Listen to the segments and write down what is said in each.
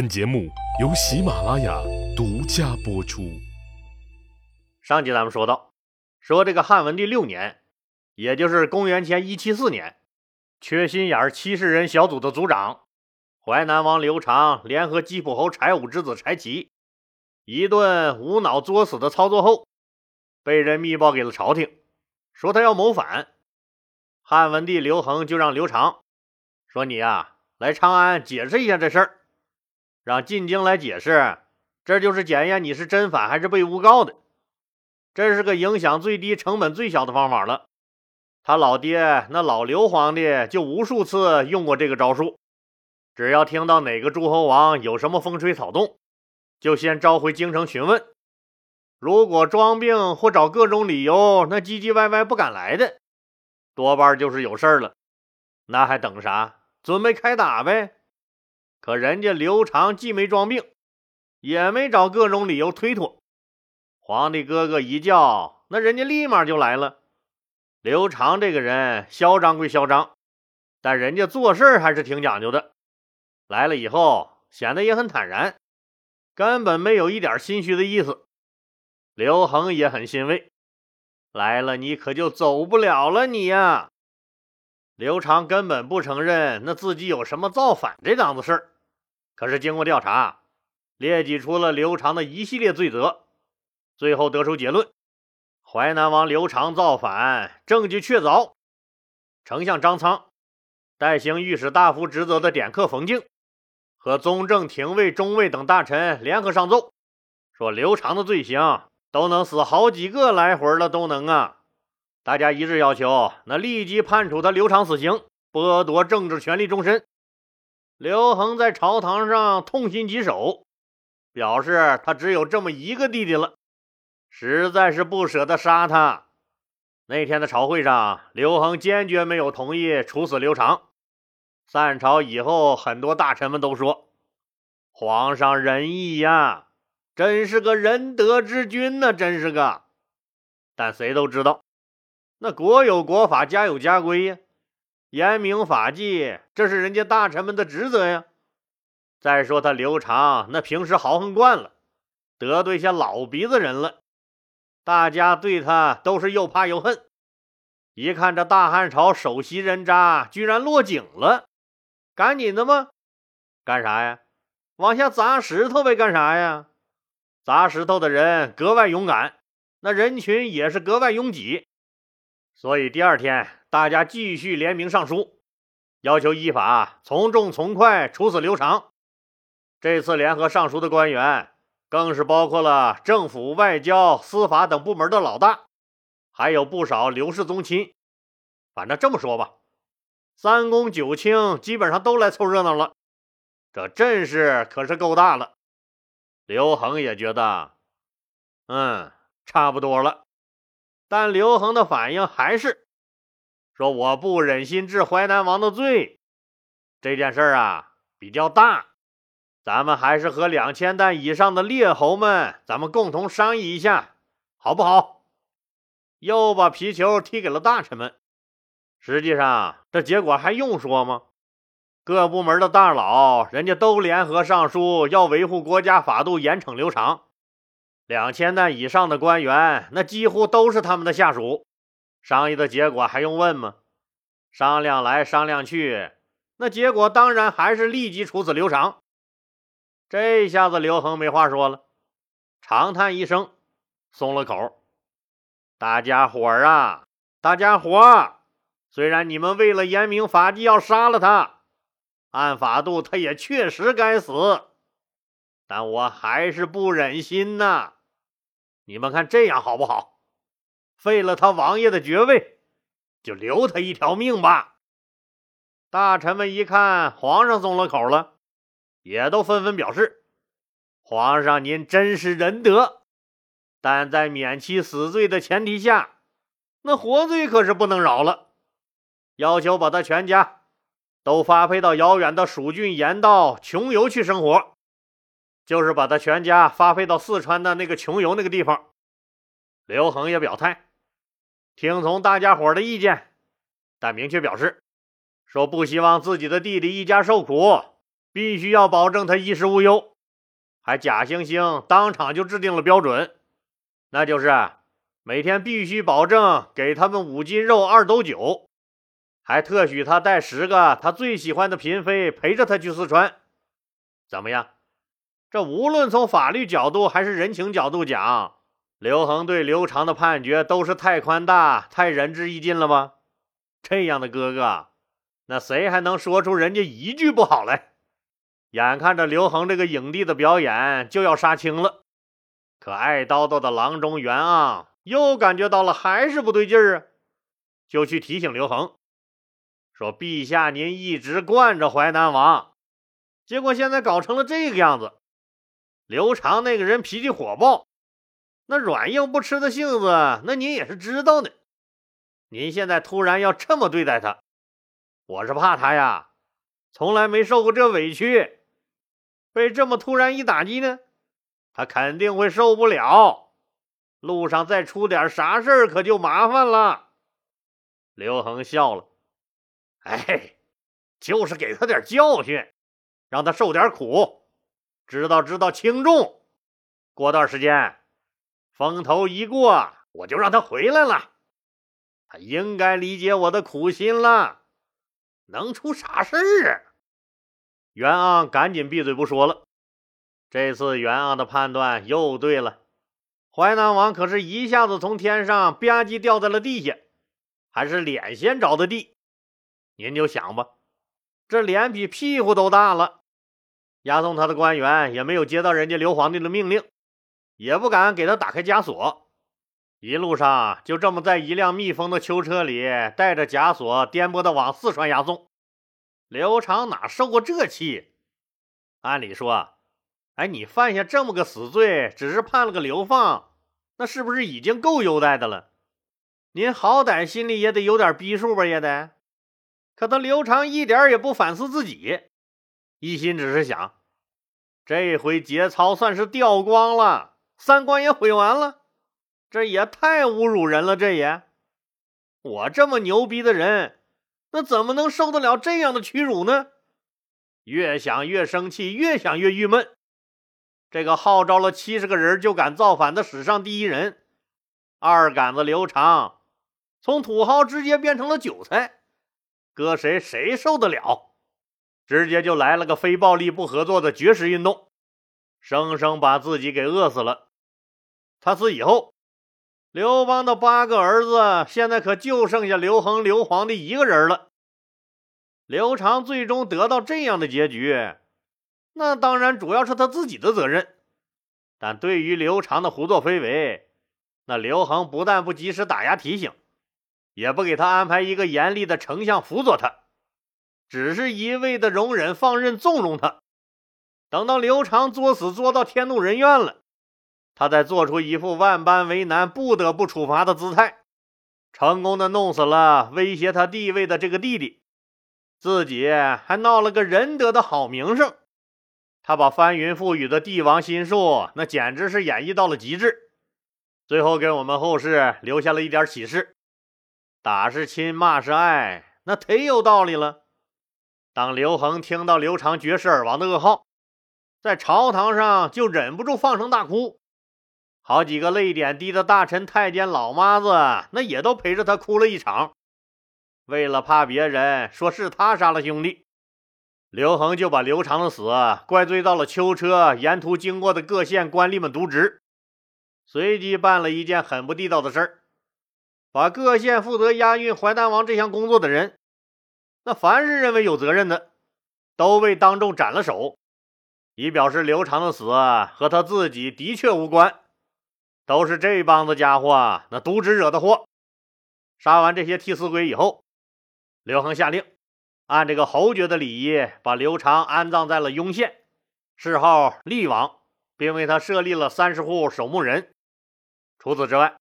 本节目由喜马拉雅独家播出。上集咱们说到，说这个汉文帝六年，也就是公元前一七四年，缺心眼儿七十人小组的组长淮南王刘长联合吉普侯柴武之子柴齐，一顿无脑作死的操作后，被人密报给了朝廷，说他要谋反。汉文帝刘恒就让刘长说：“你呀，来长安解释一下这事儿。”让进京来解释，这就是检验你是真反还是被诬告的。这是个影响最低、成本最小的方法了。他老爹那老刘皇帝就无数次用过这个招数。只要听到哪个诸侯王有什么风吹草动，就先召回京城询问。如果装病或找各种理由，那唧唧歪歪不敢来的，多半就是有事儿了。那还等啥？准备开打呗！可人家刘长既没装病，也没找各种理由推脱。皇帝哥哥一叫，那人家立马就来了。刘长这个人嚣张归嚣张，但人家做事还是挺讲究的。来了以后，显得也很坦然，根本没有一点心虚的意思。刘恒也很欣慰，来了你可就走不了了，你呀。刘长根本不承认那自己有什么造反这档子事儿。可是经过调查，列举出了刘长的一系列罪责，最后得出结论：淮南王刘长造反，证据确凿。丞相张苍、代行御史大夫职责的典客冯敬和宗正、廷尉、中尉等大臣联合上奏，说刘长的罪行都能死好几个来回了，都能啊！大家一致要求，那立即判处他刘长死刑，剥夺政治权利终身。刘恒在朝堂上痛心疾首，表示他只有这么一个弟弟了，实在是不舍得杀他。那天的朝会上，刘恒坚决没有同意处死刘长。散朝以后，很多大臣们都说：“皇上仁义呀，真是个仁德之君呢，真是个。”但谁都知道，那国有国法，家有家规呀。严明法纪，这是人家大臣们的职责呀。再说他刘长那平时豪横惯了，得罪些老鼻子人了，大家对他都是又怕又恨。一看这大汉朝首席人渣居然落井了，赶紧的吗？干啥呀？往下砸石头呗？干啥呀？砸石头的人格外勇敢，那人群也是格外拥挤。所以第二天，大家继续联名上书，要求依法从重从快处死刘长。这次联合上书的官员，更是包括了政府、外交、司法等部门的老大，还有不少刘氏宗亲。反正这么说吧，三公九卿基本上都来凑热闹了。这阵势可是够大了。刘恒也觉得，嗯，差不多了。但刘恒的反应还是说：“我不忍心治淮南王的罪，这件事啊比较大，咱们还是和两千担以上的列侯们，咱们共同商议一下，好不好？”又把皮球踢给了大臣们。实际上，这结果还用说吗？各部门的大佬，人家都联合上书，要维护国家法度，严惩刘长。两千担以上的官员，那几乎都是他们的下属。商议的结果还用问吗？商量来商量去，那结果当然还是立即处死刘长。这下子刘恒没话说了，长叹一声，松了口。大家伙儿啊，大家伙儿，虽然你们为了严明法纪要杀了他，按法度他也确实该死，但我还是不忍心呐。你们看这样好不好？废了他王爷的爵位，就留他一条命吧。大臣们一看皇上松了口了，也都纷纷表示：“皇上您真是仁德，但在免其死罪的前提下，那活罪可是不能饶了。要求把他全家都发配到遥远的蜀郡盐道穷游去生活。”就是把他全家发配到四川的那个穷游那个地方。刘恒也表态，听从大家伙的意见，但明确表示，说不希望自己的弟弟一家受苦，必须要保证他衣食无忧，还假惺惺当场就制定了标准，那就是每天必须保证给他们五斤肉、二斗酒，还特许他带十个他最喜欢的嫔妃陪着他去四川。怎么样？这无论从法律角度还是人情角度讲，刘恒对刘长的判决都是太宽大、太仁至义尽了吧？这样的哥哥，那谁还能说出人家一句不好来？眼看着刘恒这个影帝的表演就要杀青了，可爱叨叨的郎中袁盎又感觉到了还是不对劲儿啊，就去提醒刘恒说：“陛下您一直惯着淮南王，结果现在搞成了这个样子。刘长那个人脾气火爆，那软硬不吃的性子，那您也是知道的。您现在突然要这么对待他，我是怕他呀，从来没受过这委屈。”被这么突然一打击呢，他肯定会受不了。路上再出点啥事儿，可就麻烦了。刘恒笑了，哎，就是给他点教训，让他受点苦，知道知道轻重。过段时间，风头一过，我就让他回来了。他应该理解我的苦心了。能出啥事儿啊？袁盎赶紧闭嘴不说了。这次袁盎的判断又对了，淮南王可是一下子从天上吧唧掉在了地下，还是脸先着的地。您就想吧，这脸比屁股都大了。押送他的官员也没有接到人家刘皇帝的命令，也不敢给他打开枷锁。一路上就这么在一辆密封的囚车里，带着枷锁颠簸的往四川押送。刘长哪受过这气？按理说，哎，你犯下这么个死罪，只是判了个流放，那是不是已经够优待的了？您好歹心里也得有点逼数吧，也得。可他刘长一点也不反思自己，一心只是想，这回节操算是掉光了，三观也毁完了，这也太侮辱人了，这也，我这么牛逼的人。那怎么能受得了这样的屈辱呢？越想越生气，越想越郁闷。这个号召了七十个人就敢造反的史上第一人，二杆子刘长，从土豪直接变成了韭菜，搁谁谁受得了？直接就来了个非暴力不合作的绝食运动，生生把自己给饿死了。他死以后。刘邦的八个儿子，现在可就剩下刘恒、刘皇帝一个人了。刘长最终得到这样的结局，那当然主要是他自己的责任。但对于刘长的胡作非为，那刘恒不但不及时打压提醒，也不给他安排一个严厉的丞相辅佐他，只是一味的容忍、放任、纵容他。等到刘长作死作到天怒人怨了。他再做出一副万般为难、不得不处罚的姿态，成功的弄死了威胁他地位的这个弟弟，自己还闹了个仁德的好名声。他把翻云覆雨的帝王心术，那简直是演绎到了极致。最后给我们后世留下了一点启示：打是亲，骂是爱，那忒有道理了。当刘恒听到刘长绝世而亡的噩耗，在朝堂上就忍不住放声大哭。好几个泪点低的大臣、太监、老妈子，那也都陪着他哭了一场。为了怕别人说是他杀了兄弟，刘恒就把刘长的死怪罪到了囚车沿途经过的各县官吏们渎职，随即办了一件很不地道的事儿，把各县负责押运淮南王这项工作的人，那凡是认为有责任的，都被当众斩了首，以表示刘长的死和他自己的确无关。都是这帮子家伙那渎职惹的祸。杀完这些替死鬼以后，刘恒下令按这个侯爵的礼仪，把刘长安葬在了雍县，谥号厉王，并为他设立了三十户守墓人。除此之外，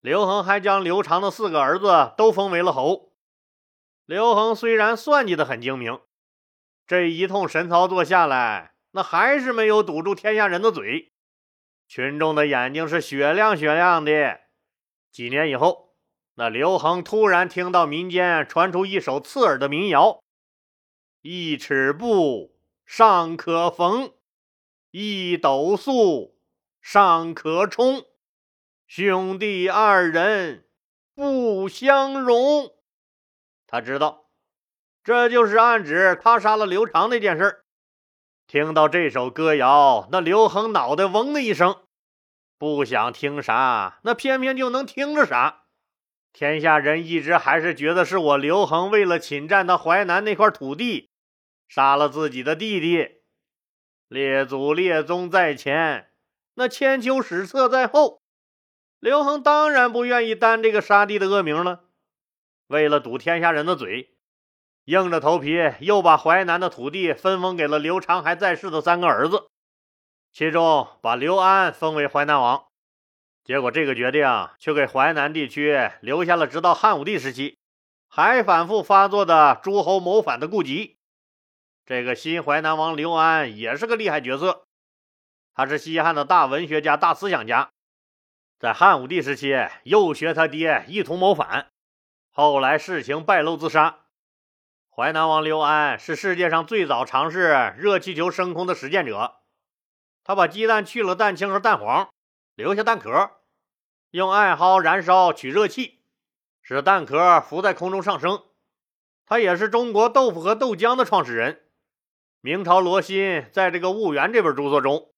刘恒还将刘长的四个儿子都封为了侯。刘恒虽然算计的很精明，这一通神操作下来，那还是没有堵住天下人的嘴。群众的眼睛是雪亮雪亮的。几年以后，那刘恒突然听到民间传出一首刺耳的民谣：“一尺布，尚可缝；一斗粟，尚可充。兄弟二人不相容。他知道，这就是暗指他杀了刘长那件事。听到这首歌谣，那刘恒脑袋嗡的一声，不想听啥，那偏偏就能听着啥。天下人一直还是觉得是我刘恒为了侵占他淮南那块土地，杀了自己的弟弟。列祖列宗在前，那千秋史册在后。刘恒当然不愿意担这个杀弟的恶名了，为了堵天下人的嘴，硬着头皮又把淮南的土地分封给了刘长还在世的三个儿子，其中把刘安封为淮南王。结果这个决定却给淮南地区留下了直到汉武帝时期还反复发作的诸侯谋反的痼疾。这个新淮南王刘安也是个厉害角色，他是西汉的大文学家、大思想家。在汉武帝时期，又学他爹一同谋反，后来事情败露自杀。淮南王刘安是世界上最早尝试热气球升空的实践者。他把鸡蛋去了蛋清和蛋黄，留下蛋壳，用艾蒿燃烧取热气，使蛋壳浮在空中上升。他也是中国豆腐和豆浆的创始人。明朝罗新在这个《婺源》这本著作中，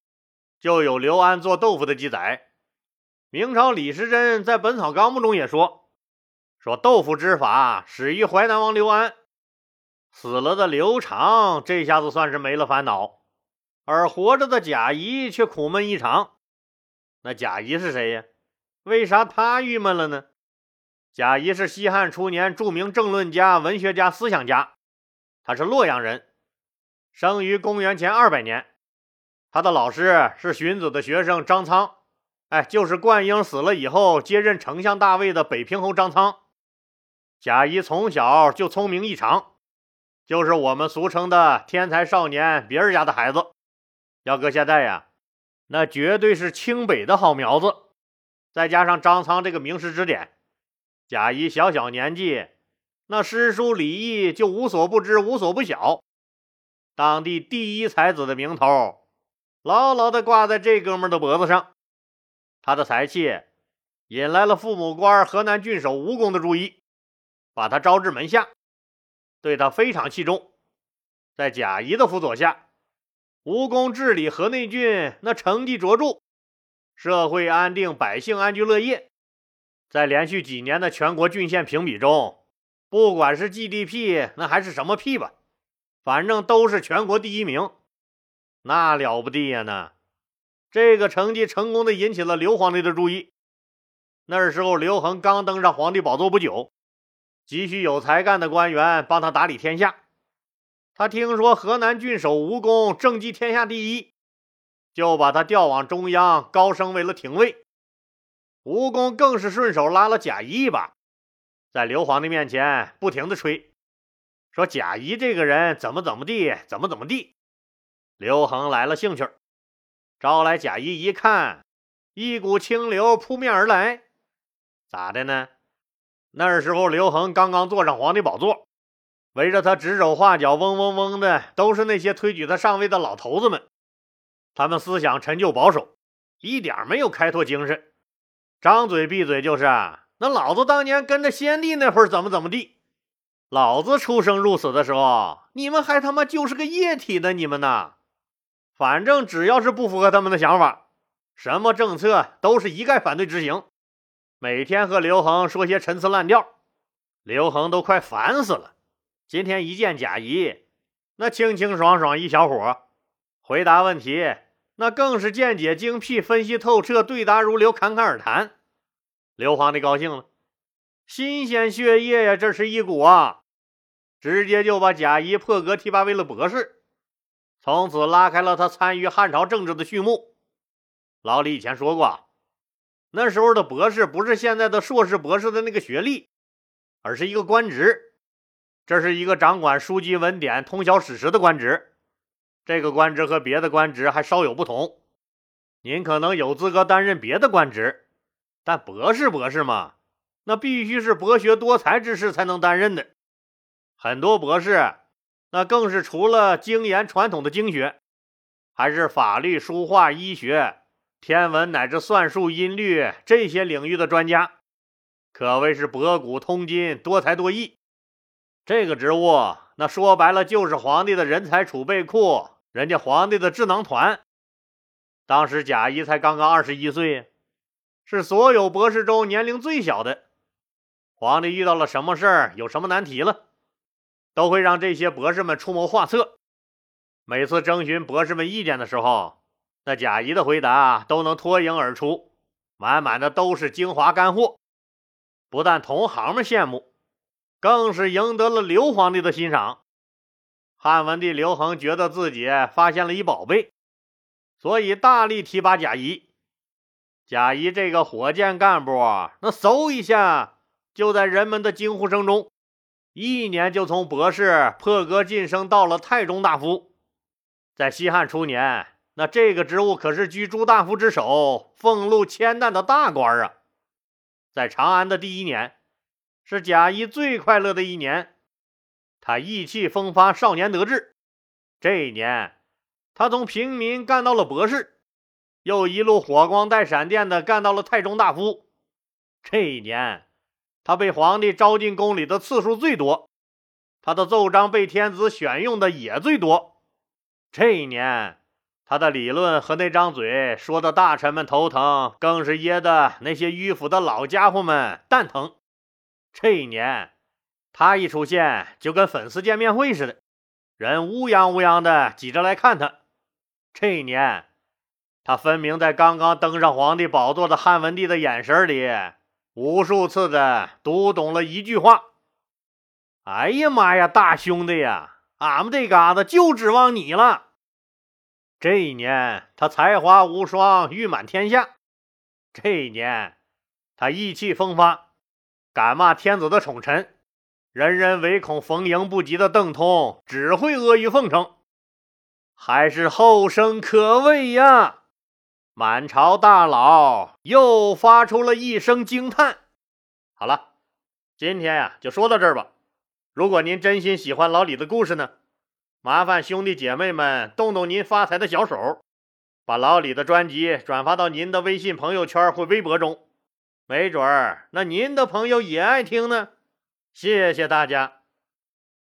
就有刘安做豆腐的记载。明朝李时珍在《本草纲目》中也说：“说豆腐之法始于淮南王刘安，死了的刘长这下子算是没了烦恼，而活着的贾谊却苦闷异常。那贾谊是谁呀？为啥他郁闷了呢？贾谊是西汉初年著名政论家、文学家、思想家，他是洛阳人，生于公元前二百年。他的老师是荀子的学生张苍。”哎，就是灌婴死了以后接任丞相大位的北平侯张苍。贾谊从小就聪明异常，就是我们俗称的天才少年，别人家的孩子。要搁现在呀，那绝对是清北的好苗子。再加上张苍这个名师指点，贾谊小小年纪，那诗书礼义就无所不知，无所不晓。当地第一才子的名头，牢牢地挂在这哥们的脖子上。他的才气引来了父母官河南郡守吴公的注意，把他招至门下，对他非常器重。在贾谊的辅佐下，吴公治理河内郡，那成绩卓著，社会安定，百姓安居乐业。在连续几年的全国郡县评比中，不管是 GDP 那还是什么屁吧，反正都是全国第一名，那了不地呀！那。这个成绩成功的引起了刘皇帝的注意。那时候刘恒刚登上皇帝宝座不久，急需有才干的官员帮他打理天下。他听说河南郡守吴公政绩天下第一，就把他调往中央，高升为了廷尉。吴公更是顺手拉了贾谊一把，在刘皇帝面前不停的吹，说贾谊这个人怎么怎么地，怎么怎么地。刘恒来了兴趣。招来贾谊一看，一股清流扑面而来，咋的呢？那时候刘恒刚刚坐上皇帝宝座，围着他指手画脚、嗡嗡嗡的，都是那些推举他上位的老头子们。他们思想陈旧保守，一点没有开拓精神，张嘴闭嘴就是那老子当年跟着先帝那会儿怎么怎么地，老子出生入死的时候，你们还他妈就是个液体呢，你们呢？反正只要是不符合他们的想法，什么政策都是一概反对执行。每天和刘恒说些陈词滥调，刘恒都快烦死了。今天一见贾谊，那清清爽爽一小伙，回答问题那更是见解精辟，分析透彻，对答如流，侃侃而谈。刘皇帝高兴了，新鲜血液呀，这是一股啊，直接就把贾谊破格提拔为了博士。从此拉开了他参与汉朝政治的序幕。老李以前说过，那时候的博士不是现在的硕士、博士的那个学历，而是一个官职。这是一个掌管书籍文典、通晓史实的官职。这个官职和别的官职还稍有不同。您可能有资格担任别的官职，但博士、博士嘛，那必须是博学多才之士才能担任的。很多博士。那更是除了精研传统的经学，还是法律、书画、医学、天文乃至算术、音律这些领域的专家，可谓是博古通今、多才多艺。这个职务，那说白了就是皇帝的人才储备库，人家皇帝的智囊团。当时贾谊才刚刚二十一岁，是所有博士中年龄最小的。皇帝遇到了什么事儿，有什么难题了，都会让这些博士们出谋划策。每次征询博士们意见的时候，那贾谊的回答都能脱颖而出，满满的都是精华干货。不但同行们羡慕，更是赢得了刘皇帝的欣赏。汉文帝刘恒觉得自己发现了一宝贝。所以大力提拔贾谊。贾谊这个火箭干部，那嗖一下就在人们的惊呼声中，一年就从博士破格晋升到了太中大夫。在西汉初年，那这个职务可是居诸大夫之首，俸禄千担的大官啊！在长安的第一年，是贾谊最快乐的一年，他意气风发，少年得志。这一年。他从平民干到了博士，又一路火光带闪电的干到了太中大夫。这一年，他被皇帝招进宫里的次数最多，他的奏章被天子选用的也最多。这一年，他的理论和那张嘴说的大臣们头疼，更是噎得那些迂腐的老家伙们蛋疼。这一年，他一出现就跟粉丝见面会似的，人乌泱乌泱的挤着来看他。这一年，他分明在刚刚登上皇帝宝座的汉文帝的眼神里，无数次的读懂了一句话：“哎呀妈呀，大兄弟呀，俺们这嘎达就指望你了。”这一年，他才华无双，誉满天下；这一年，他意气风发，敢骂天子的宠臣，人人唯恐逢迎不及的邓通只会阿谀奉承。还是后生可畏呀！满朝大佬又发出了一声惊叹。好了，今天呀就说到这儿吧。如果您真心喜欢老李的故事呢，麻烦兄弟姐妹们动动您发财的小手，把老李的专辑转发到您的微信朋友圈或微博中，没准儿那您的朋友也爱听呢。谢谢大家。